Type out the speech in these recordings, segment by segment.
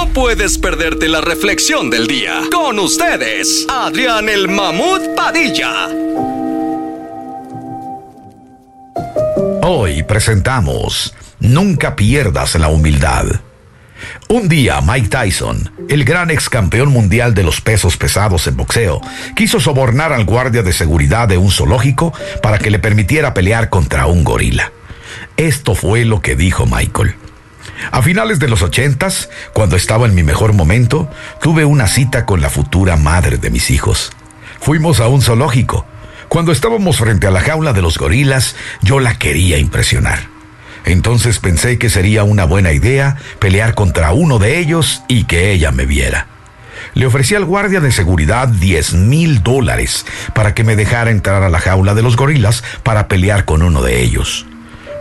No puedes perderte la reflexión del día. Con ustedes, Adrián el Mamut Padilla. Hoy presentamos Nunca pierdas la humildad. Un día Mike Tyson, el gran ex campeón mundial de los pesos pesados en boxeo, quiso sobornar al guardia de seguridad de un zoológico para que le permitiera pelear contra un gorila. Esto fue lo que dijo Michael. A finales de los ochentas, cuando estaba en mi mejor momento, tuve una cita con la futura madre de mis hijos. Fuimos a un zoológico. Cuando estábamos frente a la jaula de los gorilas, yo la quería impresionar. Entonces pensé que sería una buena idea pelear contra uno de ellos y que ella me viera. Le ofrecí al guardia de seguridad 10 mil dólares para que me dejara entrar a la jaula de los gorilas para pelear con uno de ellos.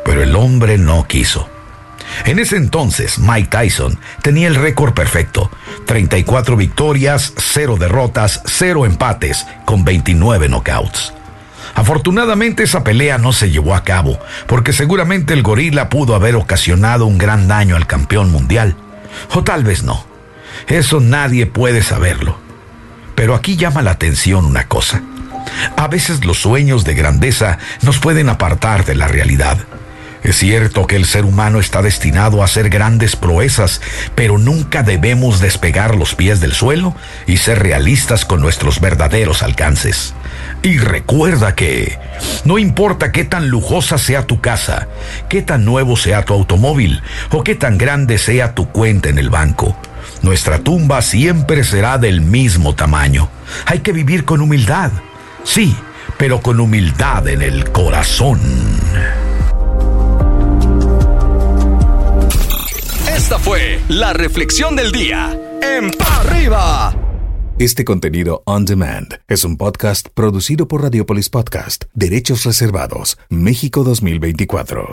Pero el hombre no quiso. En ese entonces, Mike Tyson tenía el récord perfecto. 34 victorias, 0 derrotas, 0 empates, con 29 knockouts. Afortunadamente esa pelea no se llevó a cabo, porque seguramente el gorila pudo haber ocasionado un gran daño al campeón mundial. O tal vez no. Eso nadie puede saberlo. Pero aquí llama la atención una cosa. A veces los sueños de grandeza nos pueden apartar de la realidad. Es cierto que el ser humano está destinado a hacer grandes proezas, pero nunca debemos despegar los pies del suelo y ser realistas con nuestros verdaderos alcances. Y recuerda que no importa qué tan lujosa sea tu casa, qué tan nuevo sea tu automóvil o qué tan grande sea tu cuenta en el banco, nuestra tumba siempre será del mismo tamaño. Hay que vivir con humildad, sí, pero con humildad en el corazón. Fue la reflexión del día. En Pa' arriba. Este contenido on demand es un podcast producido por Radiopolis Podcast, Derechos Reservados, México 2024.